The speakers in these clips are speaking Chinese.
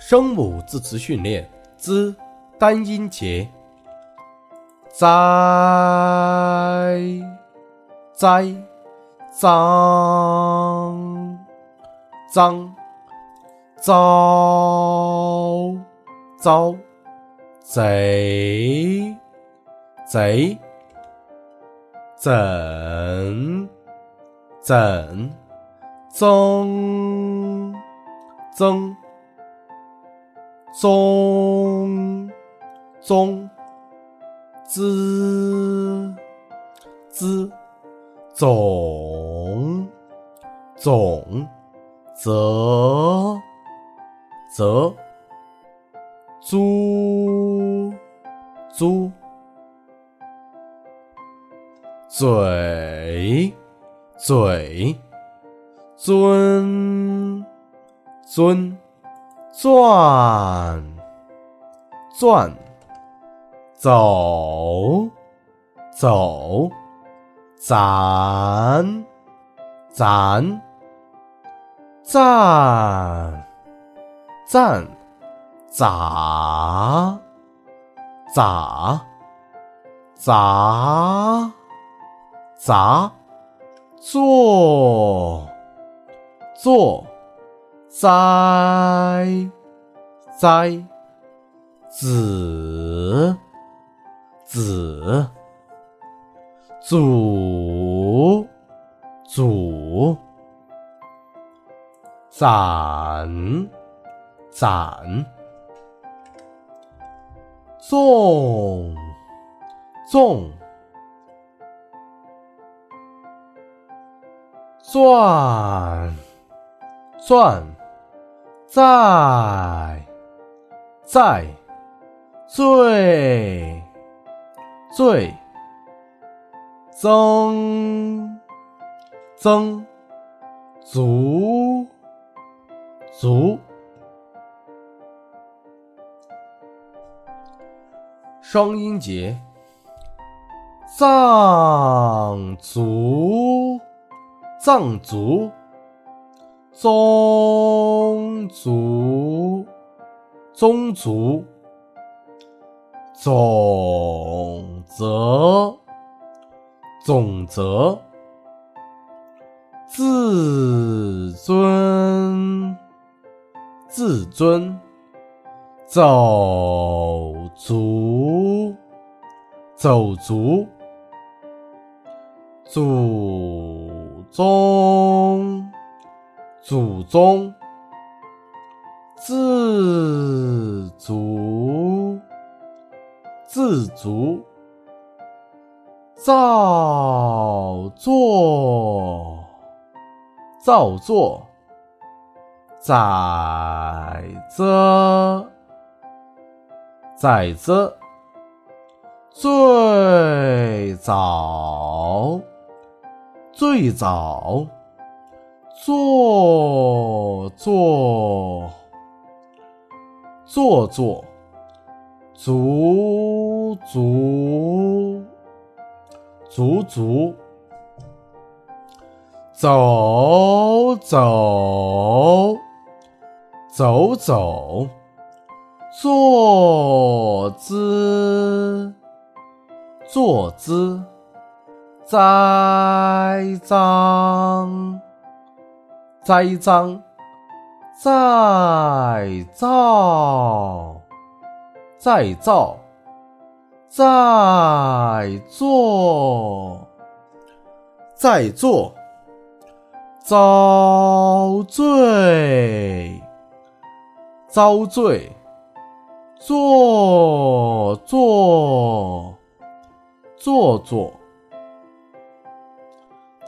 声母字词训练之单音节，在在脏脏糟糟贼贼怎怎增增。宗宗滋滋总总则则租租嘴嘴尊尊。转转走走，攒攒赞赞咋咋咋咋做做。栽栽子子祖祖攒攒纵！纵转转。在在最最增增足足双音节藏族藏族。宗族，宗族，总则，总则，自尊，自尊，走族，走族，祖宗。祖宗，自足，自足，造作，造作，载则，载则，最早，最早。坐坐坐坐，足足足足，走走走走，坐姿坐姿，栽赃。栽赃，再造，再造，再做，再做，遭罪，遭罪，做做，做做。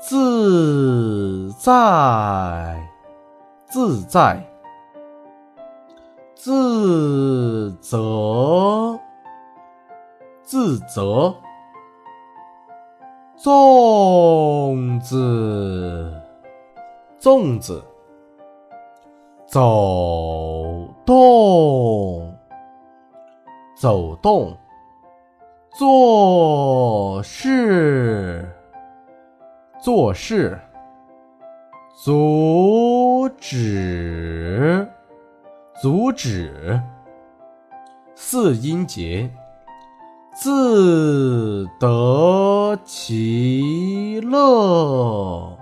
自在，自在，自责，自责，粽子，粽子，走动，走动，做事。做事，阻止，阻止。四音节，自得其乐，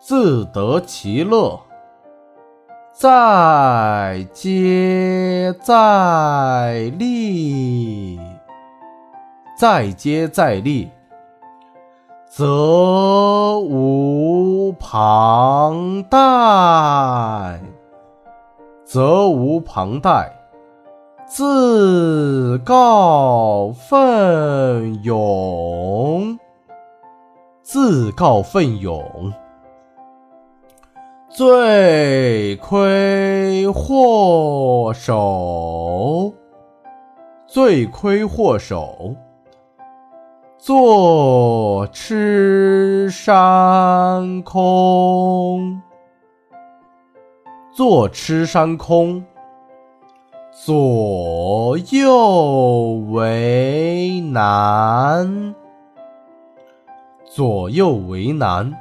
自得其乐。再接再厉，再接再厉，则旁贷，责无旁贷。自告奋勇，自告奋勇。罪魁祸首，罪魁祸首。坐吃山空，坐吃山空。左右为难，左右为难。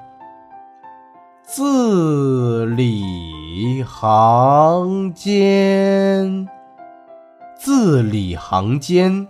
字里行间，字里行间。